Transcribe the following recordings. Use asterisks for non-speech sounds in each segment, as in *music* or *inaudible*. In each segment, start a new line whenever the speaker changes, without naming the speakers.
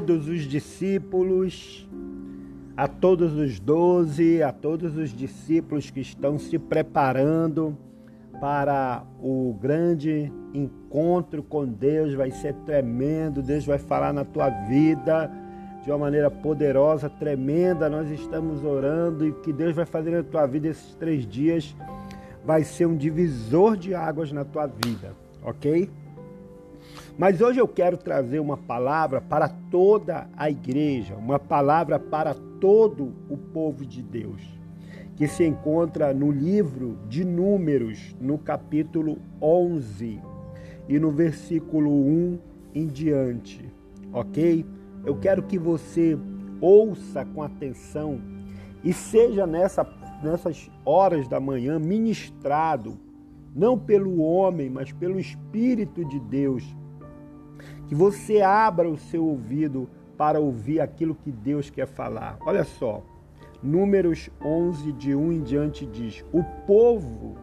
todos os discípulos, a todos os doze, a todos os discípulos que estão se preparando para o grande encontro com Deus. Vai ser tremendo, Deus vai falar na tua vida de uma maneira poderosa, tremenda. Nós estamos orando e que Deus vai fazer na tua vida esses três dias vai ser um divisor de águas na tua vida, ok? Mas hoje eu quero trazer uma palavra para toda a igreja, uma palavra para todo o povo de Deus, que se encontra no livro de Números, no capítulo 11 e no versículo 1 em diante, ok? Eu quero que você ouça com atenção e seja nessa, nessas horas da manhã ministrado, não pelo homem, mas pelo Espírito de Deus que você abra o seu ouvido para ouvir aquilo que Deus quer falar. Olha só, Números 11, de 1 em diante diz: O povo,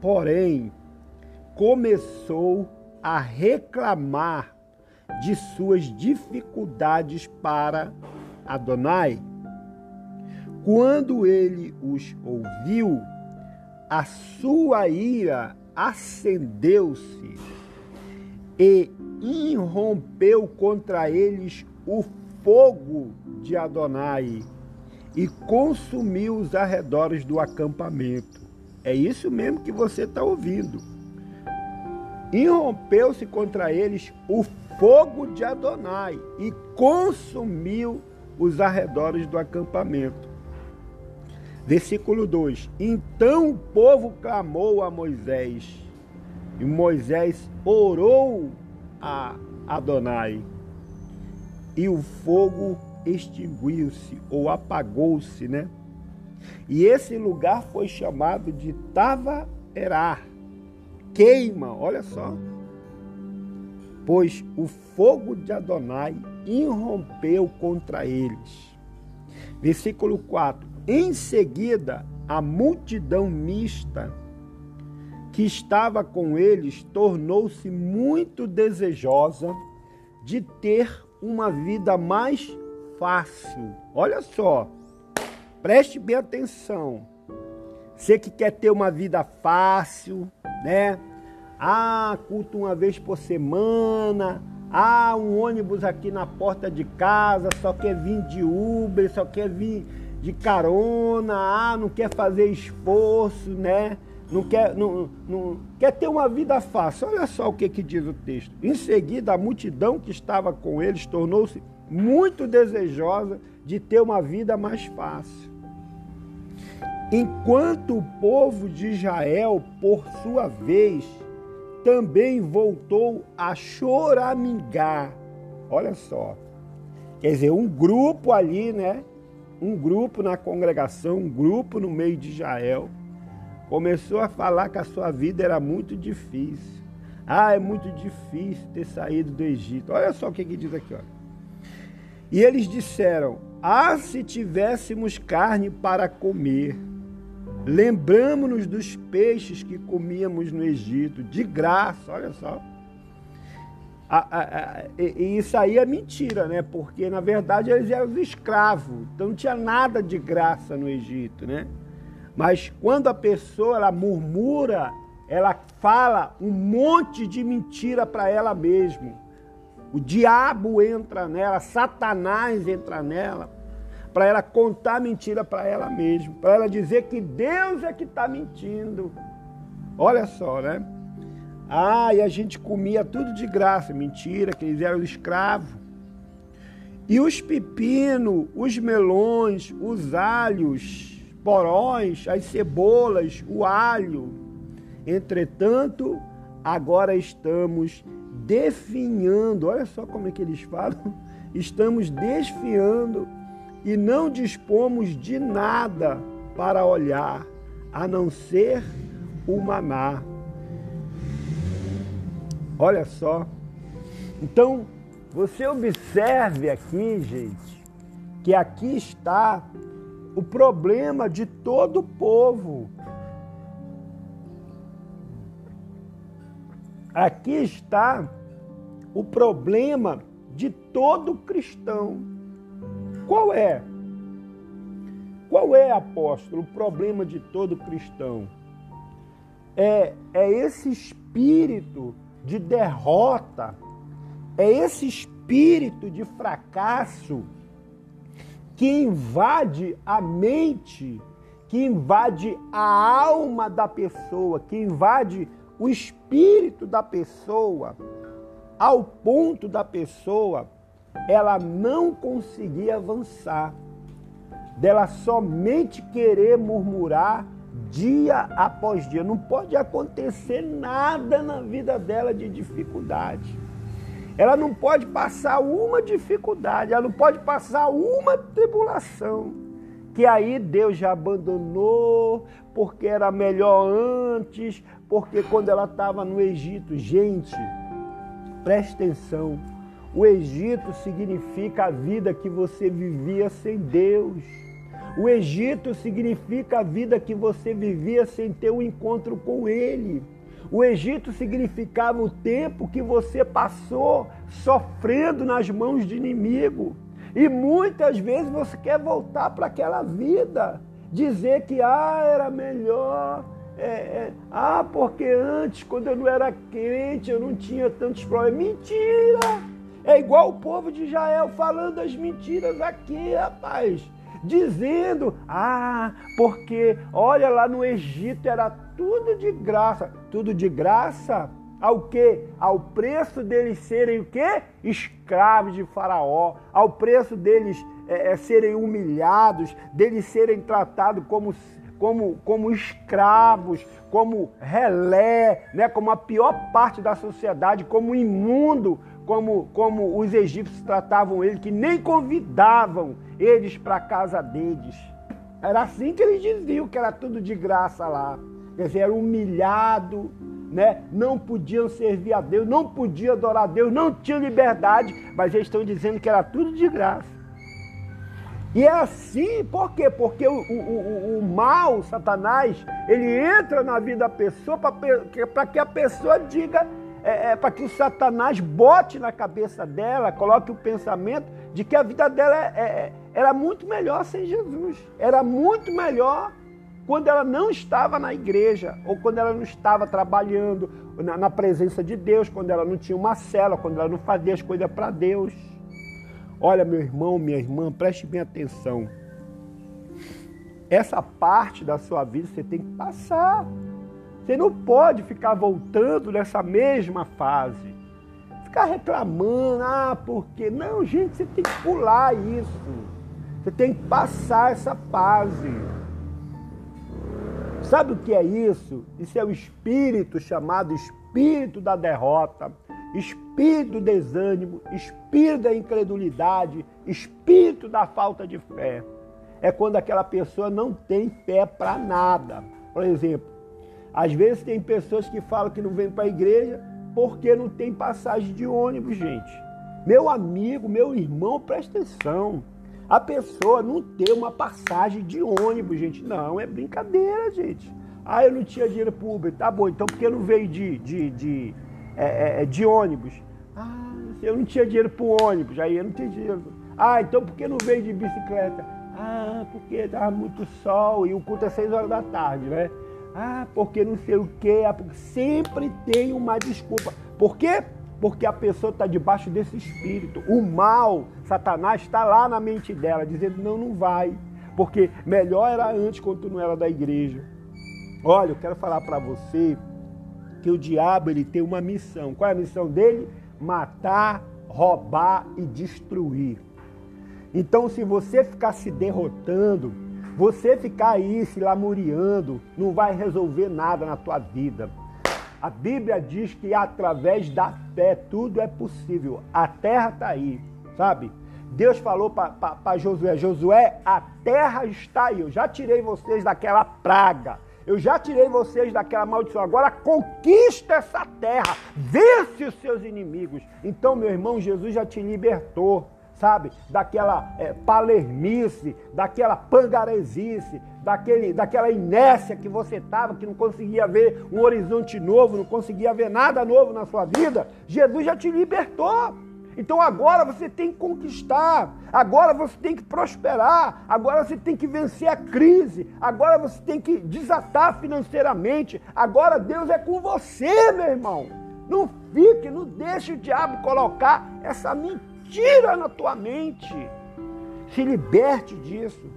porém, começou a reclamar de suas dificuldades para Adonai. Quando ele os ouviu, a sua ira acendeu-se e irrompeu contra eles o fogo de Adonai e consumiu os arredores do acampamento. É isso mesmo que você está ouvindo. Irrompeu-se contra eles o fogo de Adonai e consumiu os arredores do acampamento. Versículo 2: Então o povo clamou a Moisés, e Moisés orou a Adonai. E o fogo extinguiu-se ou apagou-se, né? E esse lugar foi chamado de Tava-Erá, queima, olha só. Pois o fogo de Adonai irrompeu contra eles. Versículo 4. Em seguida, a multidão mista que estava com eles tornou-se muito desejosa de ter uma vida mais fácil. Olha só, preste bem atenção. Você que quer ter uma vida fácil, né? Ah, culto uma vez por semana. Ah, um ônibus aqui na porta de casa, só quer vir de Uber, só quer vir de carona. Ah, não quer fazer esforço, né? Não quer, não, não, quer ter uma vida fácil. Olha só o que, que diz o texto. Em seguida, a multidão que estava com eles tornou-se muito desejosa de ter uma vida mais fácil. Enquanto o povo de Israel, por sua vez, também voltou a choramingar. Olha só. Quer dizer, um grupo ali, né? Um grupo na congregação, um grupo no meio de Israel começou a falar que a sua vida era muito difícil. Ah, é muito difícil ter saído do Egito. Olha só o que, que diz aqui. Ó. E eles disseram: Ah, se tivéssemos carne para comer. Lembramos-nos dos peixes que comíamos no Egito, de graça, olha só. e isso aí é mentira, né? Porque na verdade eles eram escravos, então não tinha nada de graça no Egito, né? Mas quando a pessoa ela murmura, ela fala um monte de mentira para ela mesma. O diabo entra nela, Satanás entra nela, para ela contar mentira para ela mesma, para ela dizer que Deus é que está mentindo. Olha só, né? Ah, e a gente comia tudo de graça, mentira, que eles eram escravos. E os pepinos, os melões, os alhos, porões, as cebolas, o alho. Entretanto, agora estamos definhando, olha só como é que eles falam, *laughs* estamos desfiando e não dispomos de nada para olhar, a não ser o maná. Olha só. Então, você observe aqui, gente, que aqui está o problema de todo o povo. Aqui está o problema de todo cristão. Qual é? Qual é, apóstolo, o problema de todo cristão? É, é esse espírito de derrota, é esse espírito de fracasso que invade a mente, que invade a alma da pessoa, que invade o espírito da pessoa, ao ponto da pessoa ela não conseguir avançar, dela somente querer murmurar dia após dia. Não pode acontecer nada na vida dela de dificuldade. Ela não pode passar uma dificuldade, ela não pode passar uma tribulação. Que aí Deus já abandonou, porque era melhor antes, porque quando ela estava no Egito, gente, preste atenção. O Egito significa a vida que você vivia sem Deus. O Egito significa a vida que você vivia sem ter um encontro com Ele. O Egito significava o tempo que você passou sofrendo nas mãos de inimigo. E muitas vezes você quer voltar para aquela vida, dizer que ah, era melhor. É, é, ah, porque antes, quando eu não era crente, eu não tinha tantos problemas. Mentira! É igual o povo de Israel falando as mentiras aqui, rapaz dizendo: ah, porque olha lá no Egito era tudo de graça. Tudo de graça ao que? Ao preço deles serem o quê? Escravos de Faraó, ao preço deles é, é, serem humilhados, deles serem tratados como como, como escravos, como relé, né, como a pior parte da sociedade, como imundo, como, como os egípcios tratavam ele, que nem convidavam eles para a casa deles. Era assim que eles diziam que era tudo de graça lá. Quer dizer, era humilhado, né? não podiam servir a Deus, não podiam adorar a Deus, não tinham liberdade, mas eles estão dizendo que era tudo de graça. E é assim, por quê? Porque o, o, o, o mal, Satanás, ele entra na vida da pessoa para que a pessoa diga é, é para que o Satanás bote na cabeça dela, coloque o pensamento de que a vida dela é, é, era muito melhor sem Jesus. Era muito melhor quando ela não estava na igreja, ou quando ela não estava trabalhando na, na presença de Deus, quando ela não tinha uma cela, quando ela não fazia as coisas para Deus. Olha, meu irmão, minha irmã, preste bem atenção. Essa parte da sua vida você tem que passar. Você não pode ficar voltando nessa mesma fase. Ficar reclamando, ah, porque. Não, gente, você tem que pular isso. Você tem que passar essa fase. Sabe o que é isso? Isso é o espírito chamado espírito da derrota, espírito do desânimo, espírito da incredulidade, espírito da falta de fé. É quando aquela pessoa não tem fé para nada. Por exemplo, às vezes tem pessoas que falam que não vêm para a igreja porque não tem passagem de ônibus, gente. Meu amigo, meu irmão, presta atenção. A pessoa não tem uma passagem de ônibus, gente. Não, é brincadeira, gente. Ah, eu não tinha dinheiro para Uber. Tá bom, então por que não veio de, de, de, é, é, é de ônibus? Ah, eu não tinha dinheiro para ônibus. Aí eu não tinha dinheiro. Ah, então por que não veio de bicicleta? Ah, porque estava muito sol e o culto é seis horas da tarde, né? Ah, porque não sei o quê. Ah, sempre tem uma desculpa. Por quê? Porque a pessoa está debaixo desse espírito. O mal, Satanás, está lá na mente dela, dizendo: não, não vai. Porque melhor era antes quando tu não era da igreja. Olha, eu quero falar para você que o diabo ele tem uma missão. Qual é a missão dele? Matar, roubar e destruir. Então, se você ficar se derrotando, você ficar aí se lamuriando não vai resolver nada na tua vida. A Bíblia diz que através da fé tudo é possível. A terra está aí, sabe? Deus falou para Josué: Josué, a terra está aí. Eu já tirei vocês daquela praga. Eu já tirei vocês daquela maldição. Agora conquista essa terra. Vence os seus inimigos. Então, meu irmão, Jesus já te libertou sabe? Daquela é, palermice, daquela pangaresice, daquele, daquela inércia que você estava, que não conseguia ver um horizonte novo, não conseguia ver nada novo na sua vida. Jesus já te libertou. Então agora você tem que conquistar, agora você tem que prosperar, agora você tem que vencer a crise, agora você tem que desatar financeiramente, agora Deus é com você, meu irmão. Não fique, não deixe o diabo colocar essa mentira na tua mente. Se liberte disso.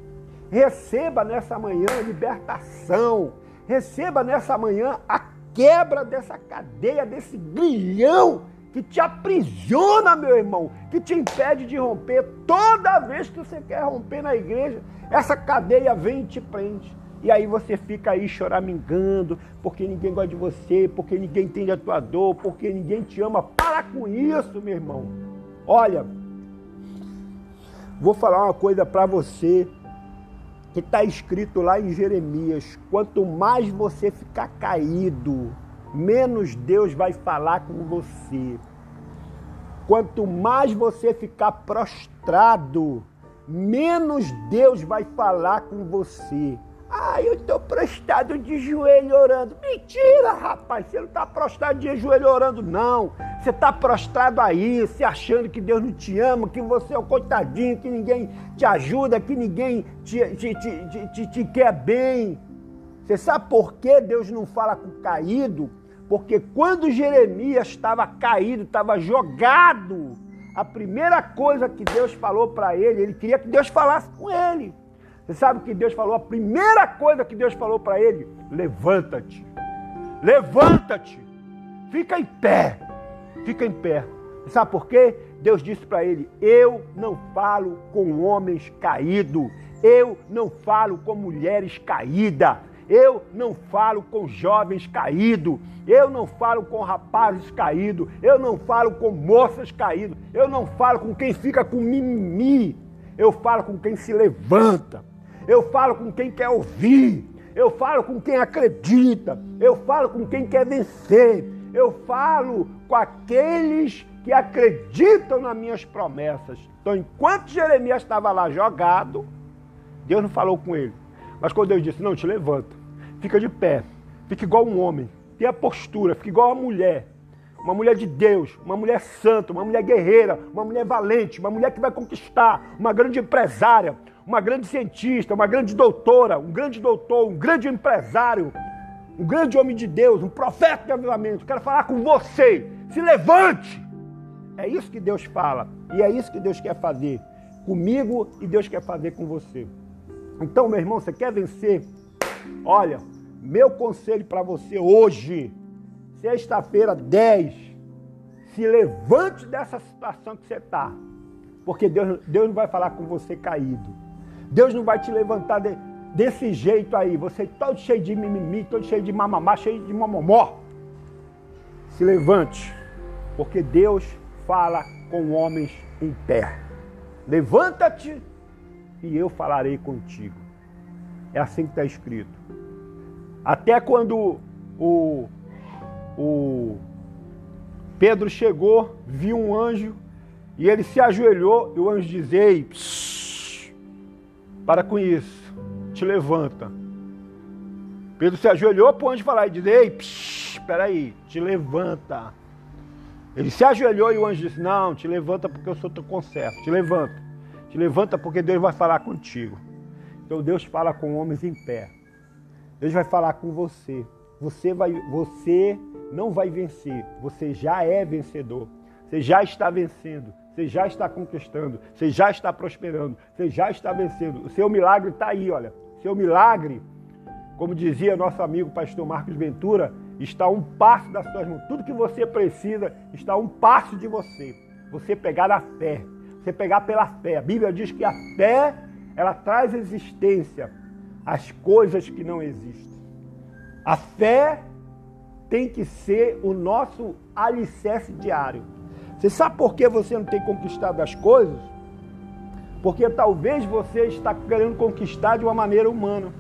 Receba nessa manhã libertação. Receba nessa manhã a quebra dessa cadeia, desse grilhão que te aprisiona, meu irmão, que te impede de romper. Toda vez que você quer romper na igreja, essa cadeia vem e te prende. E aí você fica aí choramingando, porque ninguém gosta de você, porque ninguém entende a tua dor, porque ninguém te ama. Para com isso, meu irmão. Olha, vou falar uma coisa para você que está escrito lá em Jeremias: quanto mais você ficar caído, menos Deus vai falar com você. Quanto mais você ficar prostrado, menos Deus vai falar com você. Ah, eu estou prostrado de joelho orando. Mentira, rapaz, você não está prostrado de joelho orando, não. Você está prostrado aí, se achando que Deus não te ama, que você é um coitadinho, que ninguém te ajuda, que ninguém te, te, te, te, te quer bem. Você sabe por que Deus não fala com o caído? Porque quando Jeremias estava caído, estava jogado, a primeira coisa que Deus falou para ele, ele queria que Deus falasse com ele. Você sabe o que Deus falou? A primeira coisa que Deus falou para ele: levanta-te. Levanta-te. Fica em pé. Fica em pé. Sabe por quê? Deus disse para ele: Eu não falo com homens caídos. Eu não falo com mulheres caídas. Eu não falo com jovens caídos, eu não falo com rapazes caídos, eu não falo com moças caídas, eu não falo com quem fica com mimimi, eu falo com quem se levanta, eu falo com quem quer ouvir, eu falo com quem acredita, eu falo com quem quer vencer, eu falo com aqueles que acreditam nas minhas promessas. Então, enquanto Jeremias estava lá jogado, Deus não falou com ele. Mas quando Deus disse, não, te levanta, fica de pé, fica igual um homem, tenha postura, fica igual uma mulher, uma mulher de Deus, uma mulher santa, uma mulher guerreira, uma mulher valente, uma mulher que vai conquistar, uma grande empresária, uma grande cientista, uma grande doutora, um grande doutor, um grande empresário, um grande homem de Deus, um profeta de avivamento. Quero falar com você. Se levante! É isso que Deus fala e é isso que Deus quer fazer comigo e Deus quer fazer com você. Então, meu irmão, você quer vencer? Olha, meu conselho para você hoje, sexta-feira 10, se levante dessa situação que você está. Porque Deus, Deus não vai falar com você caído. Deus não vai te levantar de, desse jeito aí. Você todo cheio de mimimi, todo cheio de mamamá, cheio de mamomó. Se levante, porque Deus fala com homens em pé. Levanta-te e eu falarei contigo. É assim que está escrito. Até quando o, o Pedro chegou, viu um anjo e ele se ajoelhou e o anjo diz: Ei, psh, para com isso, te levanta. Pedro se ajoelhou para o anjo falar e diz: Ei, psh, espera aí, te levanta. Ele se ajoelhou e o anjo disse: Não, te levanta porque eu sou teu conserto. Te levanta. Te levanta porque Deus vai falar contigo. Então Deus fala com homens em pé. Deus vai falar com você. Você vai, você não vai vencer. Você já é vencedor. Você já está vencendo. Você já está conquistando. Você já está prosperando. Você já está vencendo. O seu milagre está aí, olha. Seu milagre, como dizia nosso amigo pastor Marcos Ventura, está a um passo das suas mãos. Tudo que você precisa está a um passo de você. Você pegar a fé você pegar pela fé. A Bíblia diz que a fé, ela traz existência às coisas que não existem. A fé tem que ser o nosso alicerce diário. Você sabe por que você não tem conquistado as coisas? Porque talvez você está querendo conquistar de uma maneira humana.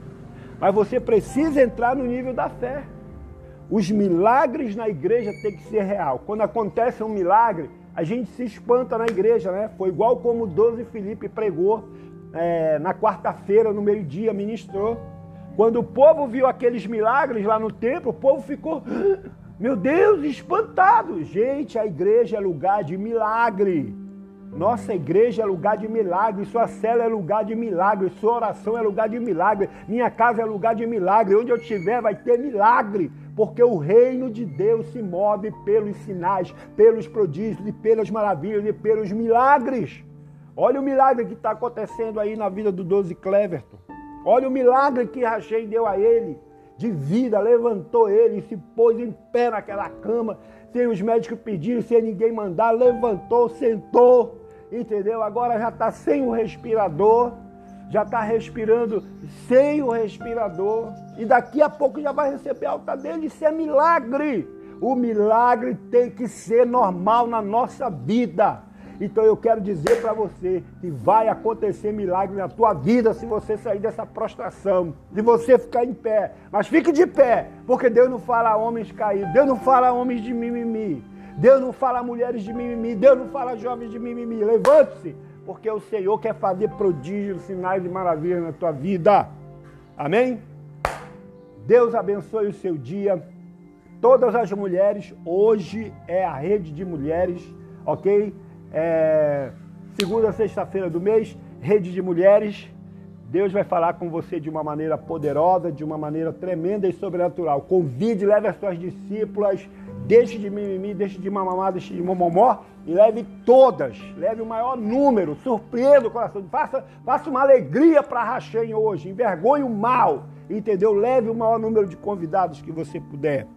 Mas você precisa entrar no nível da fé. Os milagres na igreja têm que ser real. Quando acontece um milagre, a gente se espanta na igreja, né? Foi igual como o 12 Felipe pregou é, na quarta-feira, no meio-dia, ministrou. Quando o povo viu aqueles milagres lá no templo, o povo ficou *gasps* Meu Deus, espantado. Gente, a igreja é lugar de milagre. Nossa igreja é lugar de milagre, sua cela é lugar de milagre, sua oração é lugar de milagre, minha casa é lugar de milagre, onde eu estiver vai ter milagre, porque o reino de Deus se move pelos sinais, pelos prodígios e pelas maravilhas e pelos milagres. Olha o milagre que está acontecendo aí na vida do Doze Cleverton. Olha o milagre que Rachei deu a ele de vida, levantou ele e se pôs em pé naquela cama, sem os médicos pedirem, sem ninguém mandar, levantou, sentou entendeu? Agora já está sem o respirador, já está respirando sem o respirador, e daqui a pouco já vai receber a alta dele. Isso é milagre. O milagre tem que ser normal na nossa vida. Então eu quero dizer para você que vai acontecer milagre na tua vida se você sair dessa prostração, se você ficar em pé. Mas fique de pé, porque Deus não fala a homens caídos, Deus não fala a homens de mimimi. Deus não fala a mulheres de mimimi, Deus não fala a jovens de mimimi. Levante-se, porque o Senhor quer fazer prodígios, sinais e maravilhas na tua vida. Amém? Deus abençoe o seu dia. Todas as mulheres, hoje é a rede de mulheres, ok? É, segunda, sexta-feira do mês, rede de mulheres. Deus vai falar com você de uma maneira poderosa, de uma maneira tremenda e sobrenatural. Convide, leve as suas discípulas Deixe de mimimi, deixe de mamamá, deixe de momomó e leve todas. Leve o maior número, surpreenda o coração. Faça, faça uma alegria para Rachem hoje, envergonhe o mal, entendeu? Leve o maior número de convidados que você puder.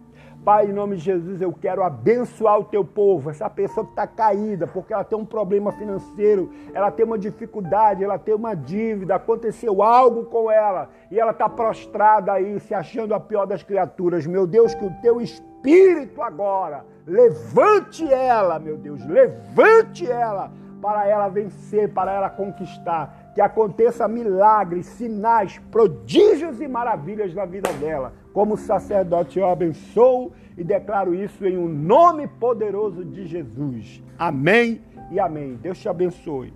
Pai, em nome de Jesus, eu quero abençoar o teu povo, essa pessoa que está caída, porque ela tem um problema financeiro, ela tem uma dificuldade, ela tem uma dívida, aconteceu algo com ela e ela está prostrada aí, se achando a pior das criaturas. Meu Deus, que o teu Espírito agora levante ela, meu Deus, levante ela para ela vencer, para ela conquistar. Que aconteça milagres, sinais, prodígios e maravilhas na vida dela. Como sacerdote, eu abençoo e declaro isso em um nome poderoso de Jesus. Amém e amém. Deus te abençoe.